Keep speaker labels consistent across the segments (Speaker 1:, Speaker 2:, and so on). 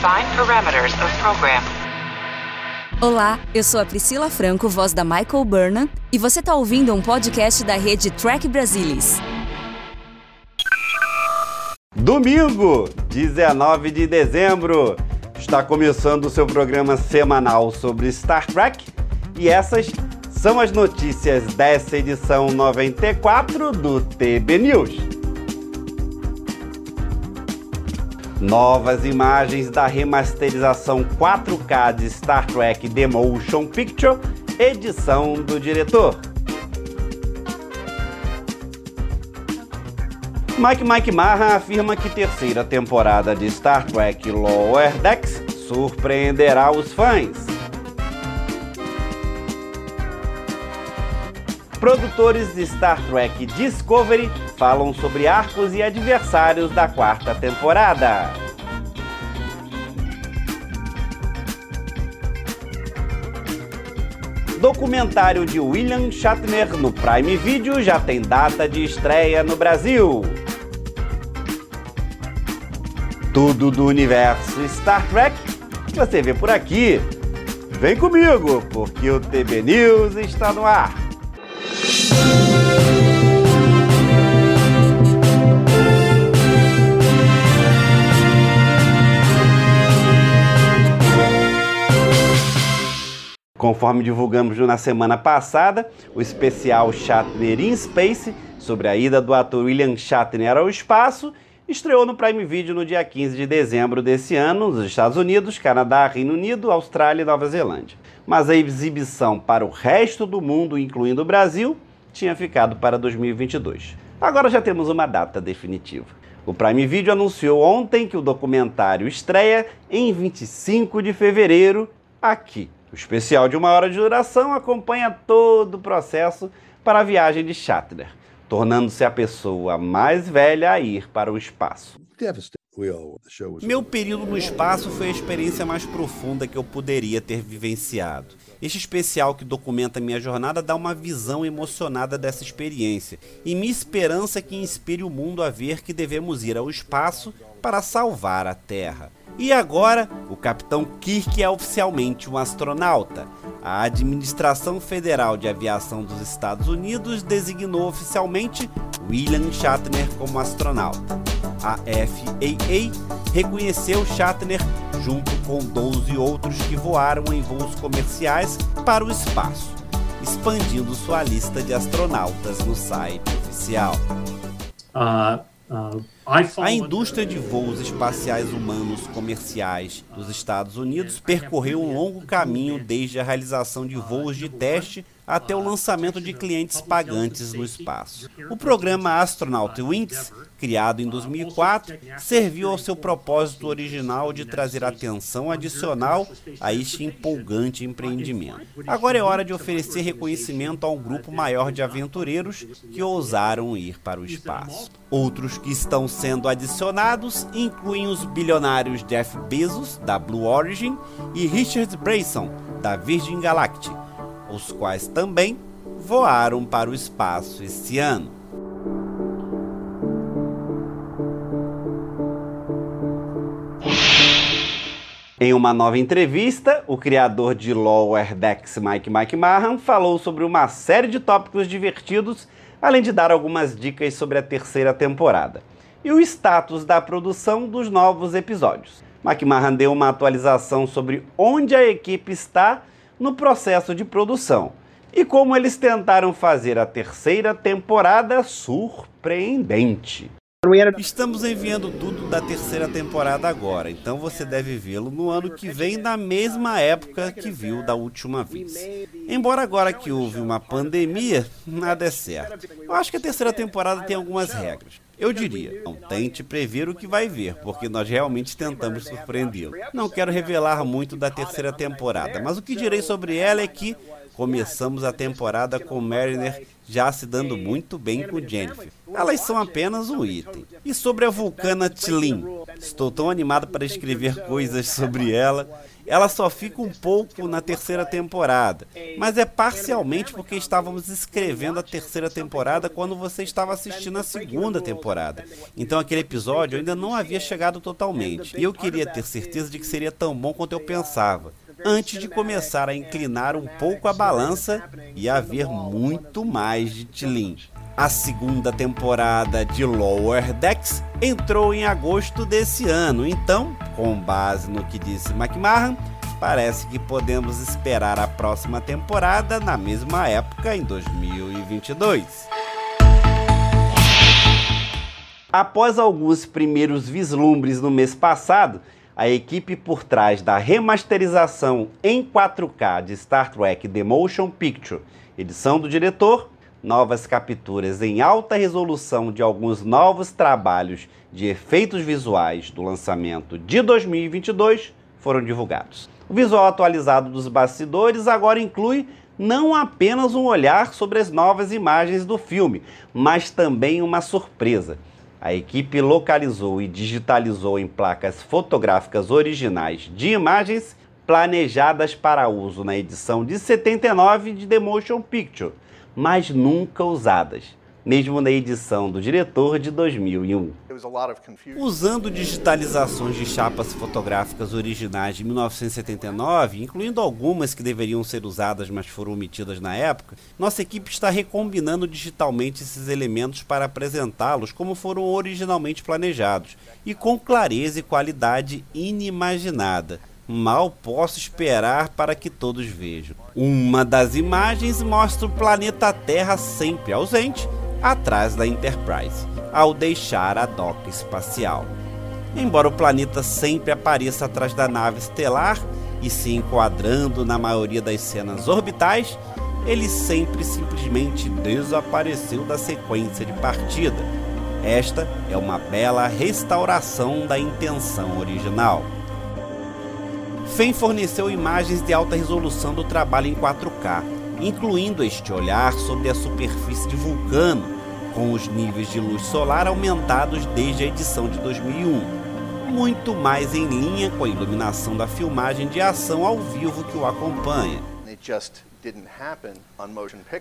Speaker 1: Define parameters of program.
Speaker 2: Olá, eu sou a Priscila Franco, voz da Michael Burnham, e você está ouvindo um podcast da rede Track Brasilis.
Speaker 3: Domingo, 19 de dezembro, está começando o seu programa semanal sobre Star Trek e essas são as notícias dessa edição 94 do TB News. Novas imagens da remasterização 4K de Star Trek The Motion Picture, edição do diretor. Mike Mike Marra afirma que terceira temporada de Star Trek Lower Decks surpreenderá os fãs. Produtores de Star Trek Discovery falam sobre arcos e adversários da quarta temporada. Documentário de William Shatner no Prime Video já tem data de estreia no Brasil. Tudo do universo Star Trek você vê por aqui. Vem comigo, porque o TB News está no ar. Conforme divulgamos na semana passada, o especial Shatner in Space, sobre a ida do ator William Shatner ao espaço, estreou no Prime Video no dia 15 de dezembro desse ano, nos Estados Unidos, Canadá, Reino Unido, Austrália e Nova Zelândia. Mas a exibição para o resto do mundo, incluindo o Brasil, tinha ficado para 2022. Agora já temos uma data definitiva. O Prime Video anunciou ontem que o documentário estreia em 25 de fevereiro aqui o especial de uma hora de duração acompanha todo o processo para a viagem de Shatner, tornando-se a pessoa mais velha a ir para o espaço.
Speaker 4: Meu período no espaço foi a experiência mais profunda que eu poderia ter vivenciado. Este especial que documenta minha jornada dá uma visão emocionada dessa experiência e minha esperança que inspire o mundo a ver que devemos ir ao espaço para salvar a Terra. E agora, o capitão Kirk é oficialmente um astronauta. A Administração Federal de Aviação dos Estados Unidos designou oficialmente William Shatner como astronauta. A FAA reconheceu Shatner junto com 12 outros que voaram em voos comerciais para o espaço, expandindo sua lista de astronautas no site oficial. Uh. A indústria de voos espaciais humanos comerciais dos Estados Unidos percorreu um longo caminho desde a realização de voos de teste até o lançamento de clientes pagantes no espaço. O programa Astronaut Wings, criado em 2004, serviu ao seu propósito original de trazer atenção adicional a este empolgante empreendimento. Agora é hora de oferecer reconhecimento a um grupo maior de aventureiros que ousaram ir para o espaço. Outros que estão sendo adicionados incluem os bilionários Jeff Bezos, da Blue Origin, e Richard Branson, da Virgin Galactic os quais também voaram para o espaço esse ano.
Speaker 3: Em uma nova entrevista, o criador de Lower Decks, Mike Mike Mahan, falou sobre uma série de tópicos divertidos, além de dar algumas dicas sobre a terceira temporada e o status da produção dos novos episódios. Mike Mahan deu uma atualização sobre onde a equipe está no processo de produção e como eles tentaram fazer a terceira temporada surpreendente.
Speaker 4: Estamos enviando tudo da terceira temporada agora, então você deve vê-lo no ano que vem, na mesma época que viu da última vez. Embora agora que houve uma pandemia, nada é certo. Eu acho que a terceira temporada tem algumas regras. Eu diria, não tente prever o que vai ver, porque nós realmente tentamos surpreendê-lo. Não quero revelar muito da terceira temporada, mas o que direi sobre ela é que começamos a temporada com Mariner já se dando muito bem com Jennifer. Elas são apenas um item. E sobre a vulcana Tlin, estou tão animado para escrever coisas sobre ela ela só fica um pouco na terceira temporada, mas é parcialmente porque estávamos escrevendo a terceira temporada quando você estava assistindo a segunda temporada. Então aquele episódio ainda não havia chegado totalmente, e eu queria ter certeza de que seria tão bom quanto eu pensava antes de começar a inclinar um pouco a balança e haver muito mais de Tilin. A segunda temporada de Lower Decks entrou em agosto desse ano, então, com base no que disse McMahon, parece que podemos esperar a próxima temporada na mesma época, em 2022. Após alguns primeiros vislumbres no mês passado, a equipe por trás da remasterização em 4K de Star Trek The Motion Picture, edição do diretor, novas capturas em alta resolução de alguns novos trabalhos de efeitos visuais do lançamento de 2022 foram divulgados. O visual atualizado dos bastidores agora inclui não apenas um olhar sobre as novas imagens do filme, mas também uma surpresa. A equipe localizou e digitalizou em placas fotográficas originais de imagens planejadas para uso na edição de 79 de The Motion Picture, mas nunca usadas, mesmo na edição do diretor de 2001. Usando digitalizações de chapas fotográficas originais de 1979, incluindo algumas que deveriam ser usadas, mas foram omitidas na época, nossa equipe está recombinando digitalmente esses elementos para apresentá-los como foram originalmente planejados e com clareza e qualidade inimaginada Mal posso esperar para que todos vejam. Uma das imagens mostra o planeta Terra sempre ausente, atrás da Enterprise, ao deixar a doca espacial. Embora o planeta sempre apareça atrás da nave estelar e se enquadrando na maioria das cenas orbitais, ele sempre simplesmente desapareceu da sequência de partida. Esta é uma bela restauração da intenção original. FEM forneceu imagens de alta resolução do trabalho em 4K, incluindo este olhar sobre a superfície de Vulcano, com os níveis de luz solar aumentados desde a edição de 2001, muito mais em linha com a iluminação da filmagem de ação ao vivo que o acompanha.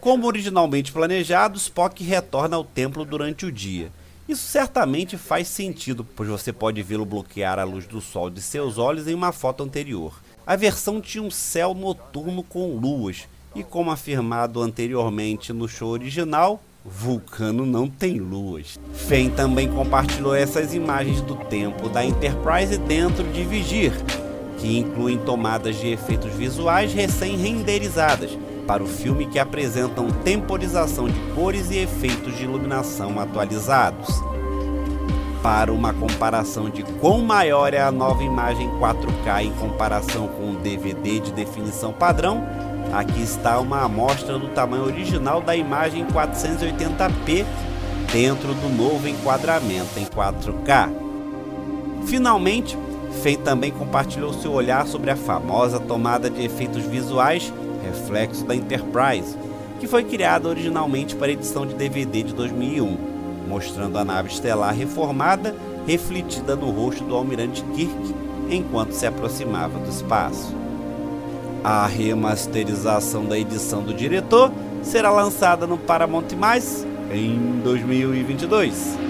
Speaker 4: Como originalmente planejado, Spock retorna ao templo durante o dia isso certamente faz sentido, pois você pode vê-lo bloquear a luz do sol de seus olhos em uma foto anterior. A versão tinha um céu noturno com luas, e como afirmado anteriormente no show original, Vulcano não tem luas. Fen também compartilhou essas imagens do tempo da Enterprise dentro de Vigir, que incluem tomadas de efeitos visuais recém-renderizadas, para o filme que apresentam temporização de cores e efeitos de iluminação atualizados. Para uma comparação de quão maior é a nova imagem 4K em comparação com o DVD de definição padrão, aqui está uma amostra do tamanho original da imagem 480p dentro do novo enquadramento em 4K. Finalmente, Fei também compartilhou seu olhar sobre a famosa tomada de efeitos visuais reflexo da Enterprise, que foi criada originalmente para edição de DVD de 2001, mostrando a nave estelar reformada refletida no rosto do almirante Kirk enquanto se aproximava do espaço. A remasterização da edição do diretor será lançada no Paramount+, em 2022.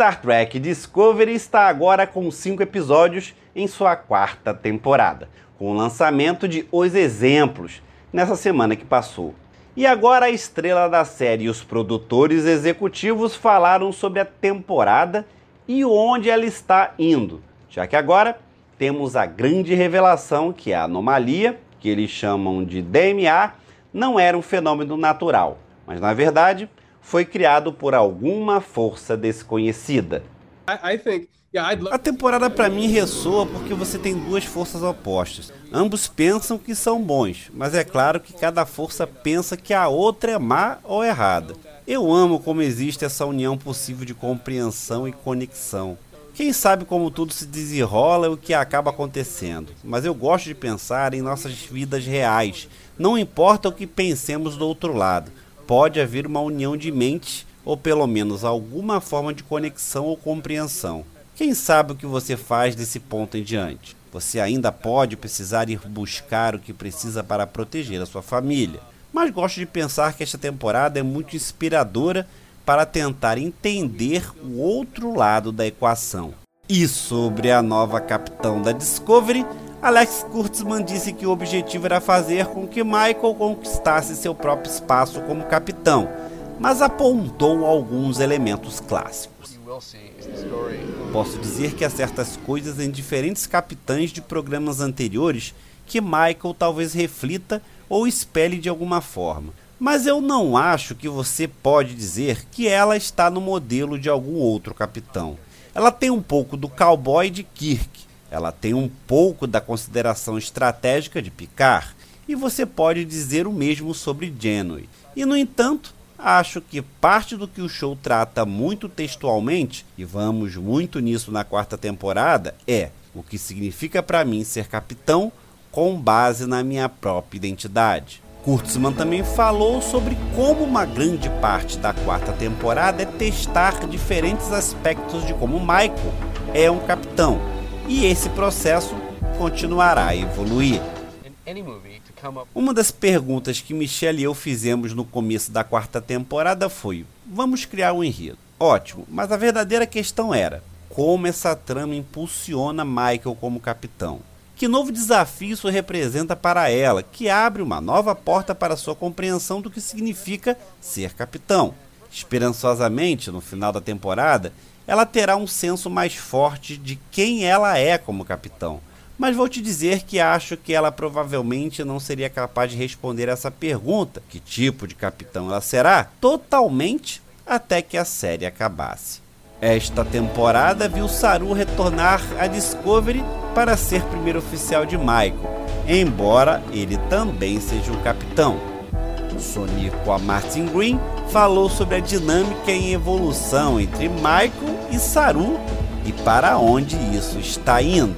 Speaker 4: Star Trek Discovery está agora com cinco episódios em sua quarta temporada, com o lançamento de Os Exemplos nessa semana que passou. E agora a estrela da série e os produtores executivos falaram sobre a temporada e onde ela está indo, já que agora temos a grande revelação que a anomalia, que eles chamam de DMA, não era um fenômeno natural, mas na verdade foi criado por alguma força desconhecida. A temporada para mim ressoa porque você tem duas forças opostas. Ambos pensam que são bons, mas é claro que cada força pensa que a outra é má ou errada. Eu amo como existe essa união possível de compreensão e conexão. Quem sabe como tudo se desenrola e o que acaba acontecendo, mas eu gosto de pensar em nossas vidas reais, não importa o que pensemos do outro lado pode haver uma união de mente ou pelo menos alguma forma de conexão ou compreensão. Quem sabe o que você faz desse ponto em diante? Você ainda pode precisar ir buscar o que precisa para proteger a sua família. Mas gosto de pensar que esta temporada é muito inspiradora para tentar entender o outro lado da equação. E sobre a nova capitão da Discovery, Alex Kurtzman disse que o objetivo era fazer com que Michael conquistasse seu próprio espaço como capitão, mas apontou alguns elementos clássicos. Posso dizer que há certas coisas em diferentes capitães de programas anteriores que Michael talvez reflita ou espelhe de alguma forma. Mas eu não acho que você pode dizer que ela está no modelo de algum outro capitão. Ela tem um pouco do cowboy de Kirk, ela tem um pouco da consideração estratégica de Picard, e você pode dizer o mesmo sobre Janeway. E no entanto, acho que parte do que o show trata muito textualmente, e vamos muito nisso na quarta temporada, é o que significa para mim ser capitão com base na minha própria identidade. Kurtzman também falou sobre como uma grande parte da quarta temporada é testar diferentes aspectos de como Michael é um capitão, e esse processo continuará a evoluir. Uma das perguntas que Michelle e eu fizemos no começo da quarta temporada foi: vamos criar um enredo. Ótimo, mas a verdadeira questão era: como essa trama impulsiona Michael como capitão? Que novo desafio isso representa para ela, que abre uma nova porta para sua compreensão do que significa ser capitão? Esperançosamente, no final da temporada, ela terá um senso mais forte de quem ela é como capitão mas vou te dizer que acho que ela provavelmente não seria capaz de responder essa pergunta, que tipo de capitão ela será, totalmente até que a série acabasse. Esta temporada viu Saru retornar à Discovery para ser primeiro oficial de Michael, embora ele também seja um capitão. Sonico a Martin Green falou sobre a dinâmica em evolução entre Michael e Saru e para onde isso está indo.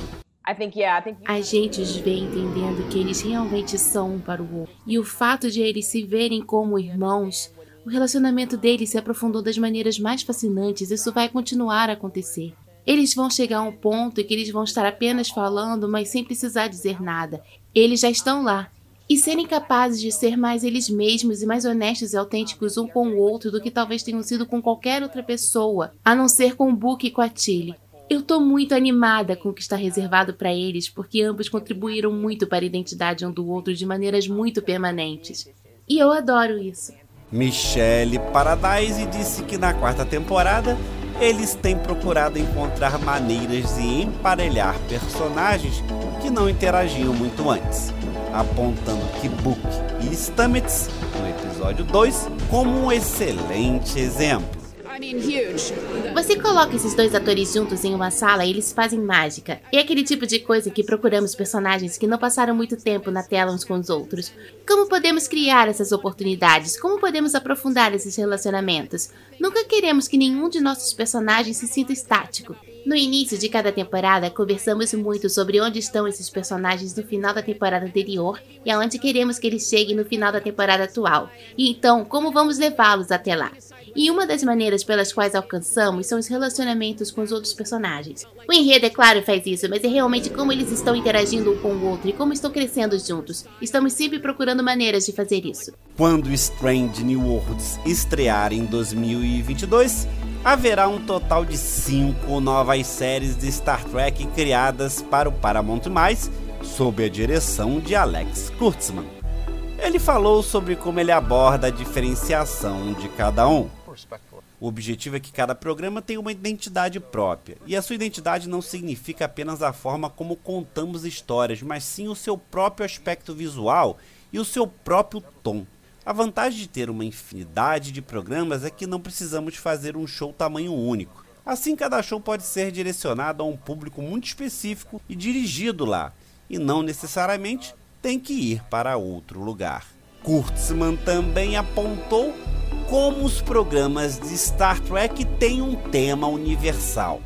Speaker 5: A gente os vê entendendo que eles realmente são um para o outro. E o fato de eles se verem como irmãos, o relacionamento deles se aprofundou das maneiras mais fascinantes. Isso vai continuar a acontecer. Eles vão chegar a um ponto em que eles vão estar apenas falando, mas sem precisar dizer nada. Eles já estão lá. E serem capazes de ser mais eles mesmos e mais honestos e autênticos um com o outro do que talvez tenham sido com qualquer outra pessoa, a não ser com o Book e com a Tilly. Eu tô muito animada com o que está reservado para eles, porque ambos contribuíram muito para a identidade um do outro de maneiras muito permanentes. E eu adoro isso.
Speaker 4: Michelle Paradise disse que na quarta temporada eles têm procurado encontrar maneiras de emparelhar personagens que não interagiam muito antes, apontando que Book e Stamets, no episódio 2, como um excelente exemplo.
Speaker 5: Você coloca esses dois atores juntos em uma sala e eles fazem mágica. É aquele tipo de coisa que procuramos personagens que não passaram muito tempo na tela uns com os outros. Como podemos criar essas oportunidades? Como podemos aprofundar esses relacionamentos? Nunca queremos que nenhum de nossos personagens se sinta estático. No início de cada temporada, conversamos muito sobre onde estão esses personagens no final da temporada anterior e aonde queremos que eles cheguem no final da temporada atual. E então, como vamos levá-los até lá? E uma das maneiras pelas quais alcançamos são os relacionamentos com os outros personagens. O enredo, é claro, faz isso, mas é realmente como eles estão interagindo um com o outro e como estão crescendo juntos. Estamos sempre procurando maneiras de fazer isso.
Speaker 4: Quando Strange New Worlds estrear em 2022, haverá um total de cinco novas séries de Star Trek criadas para o Paramount+, sob a direção de Alex Kurtzman. Ele falou sobre como ele aborda a diferenciação de cada um. O objetivo é que cada programa tenha uma identidade própria. E a sua identidade não significa apenas a forma como contamos histórias, mas sim o seu próprio aspecto visual e o seu próprio tom. A vantagem de ter uma infinidade de programas é que não precisamos fazer um show tamanho único. Assim, cada show pode ser direcionado a um público muito específico e dirigido lá, e não necessariamente tem que ir para outro lugar. Kurtzman também apontou como os programas de Star Trek têm um tema universal.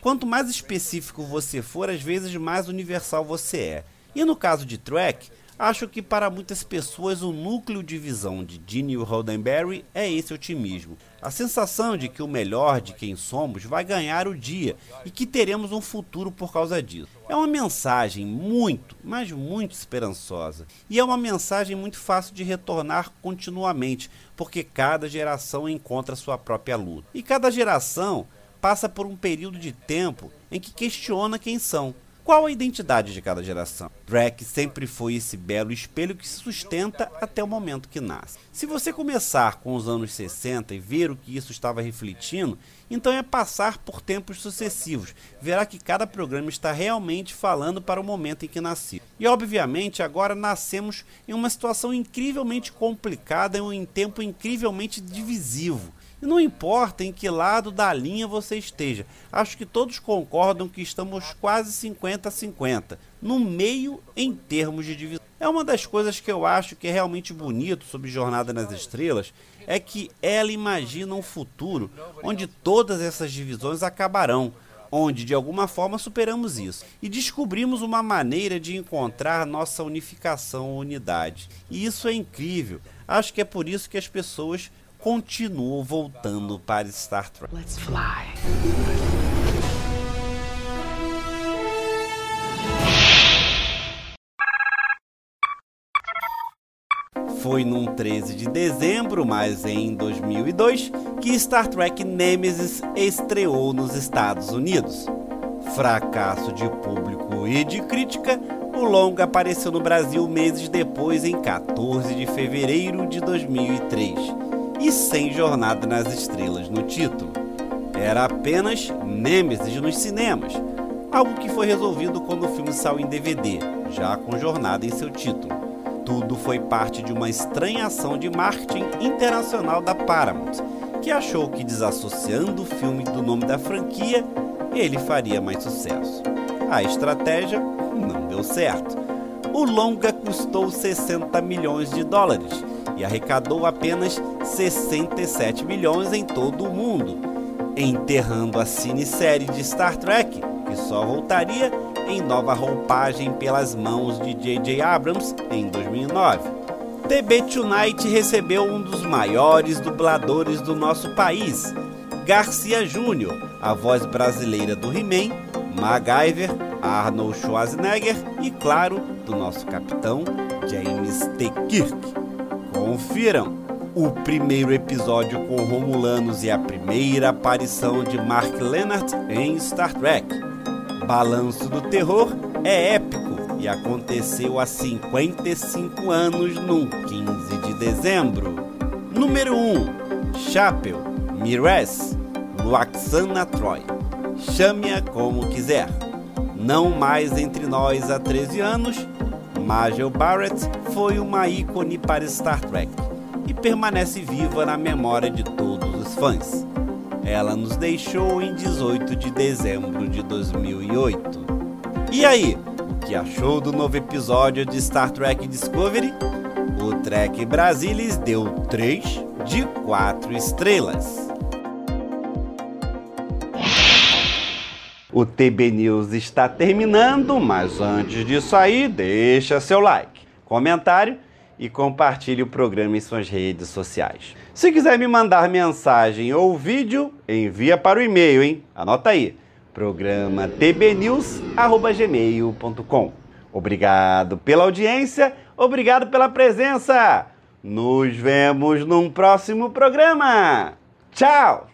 Speaker 4: Quanto mais específico você for, às vezes mais universal você é. E no caso de Trek, Acho que para muitas pessoas o núcleo de visão de Gene Roddenberry é esse otimismo. A sensação de que o melhor de quem somos vai ganhar o dia e que teremos um futuro por causa disso. É uma mensagem muito, mas muito esperançosa. E é uma mensagem muito fácil de retornar continuamente, porque cada geração encontra sua própria luta. E cada geração passa por um período de tempo em que questiona quem são qual a identidade de cada geração? Drake sempre foi esse belo espelho que se sustenta até o momento que nasce. Se você começar com os anos 60 e ver o que isso estava refletindo, então é passar por tempos sucessivos. Verá que cada programa está realmente falando para o momento em que nasceu. E obviamente agora nascemos em uma situação incrivelmente complicada e um tempo incrivelmente divisivo. E não importa em que lado da linha você esteja, acho que todos concordam que estamos quase 50 a 50, no meio em termos de divisão. É uma das coisas que eu acho que é realmente bonito sobre Jornada nas Estrelas, é que ela imagina um futuro onde todas essas divisões acabarão, onde de alguma forma superamos isso e descobrimos uma maneira de encontrar nossa unificação ou unidade. E isso é incrível. Acho que é por isso que as pessoas continuo voltando para Star Trek. Let's fly. Foi num 13 de dezembro, mas em 2002, que Star Trek Nemesis estreou nos Estados Unidos. Fracasso de público e de crítica, o longa apareceu no Brasil meses depois, em 14 de fevereiro de 2003 e sem Jornada nas Estrelas no título. Era apenas Nemesis nos cinemas, algo que foi resolvido quando o filme saiu em DVD, já com Jornada em seu título. Tudo foi parte de uma estranha ação de marketing internacional da Paramount, que achou que desassociando o filme do nome da franquia, ele faria mais sucesso. A estratégia não deu certo. O longa custou 60 milhões de dólares e arrecadou apenas 67 milhões em todo o mundo, enterrando a cinesérie de Star Trek, que só voltaria em nova roupagem pelas mãos de J.J. Abrams em 2009. TB Tonight recebeu um dos maiores dubladores do nosso país, Garcia Júnior, a voz brasileira do He-Man, MacGyver, Arnold Schwarzenegger e, claro, do nosso capitão James T. Kirk. Confiram o primeiro episódio com Romulanos e a primeira aparição de Mark Lennart em Star Trek. Balanço do Terror é épico e aconteceu há 55 anos, no 15 de dezembro. Número 1. Chapel, Mires, Luaxana Troy. Chame-a como quiser. Não mais entre nós há 13 anos, Majel Barrett foi uma ícone para Star Trek e permanece viva na memória de todos os fãs. Ela nos deixou em 18 de dezembro de 2008. E aí, o que achou do novo episódio de Star Trek Discovery? O Trek Brasilis deu 3 de 4 estrelas.
Speaker 3: O TB News está terminando, mas antes disso aí, deixa seu like, comentário e compartilhe o programa em suas redes sociais. Se quiser me mandar mensagem ou vídeo, envia para o e-mail, hein? Anota aí, programa tbnews@gmail.com. Obrigado pela audiência, obrigado pela presença. Nos vemos num próximo programa. Tchau.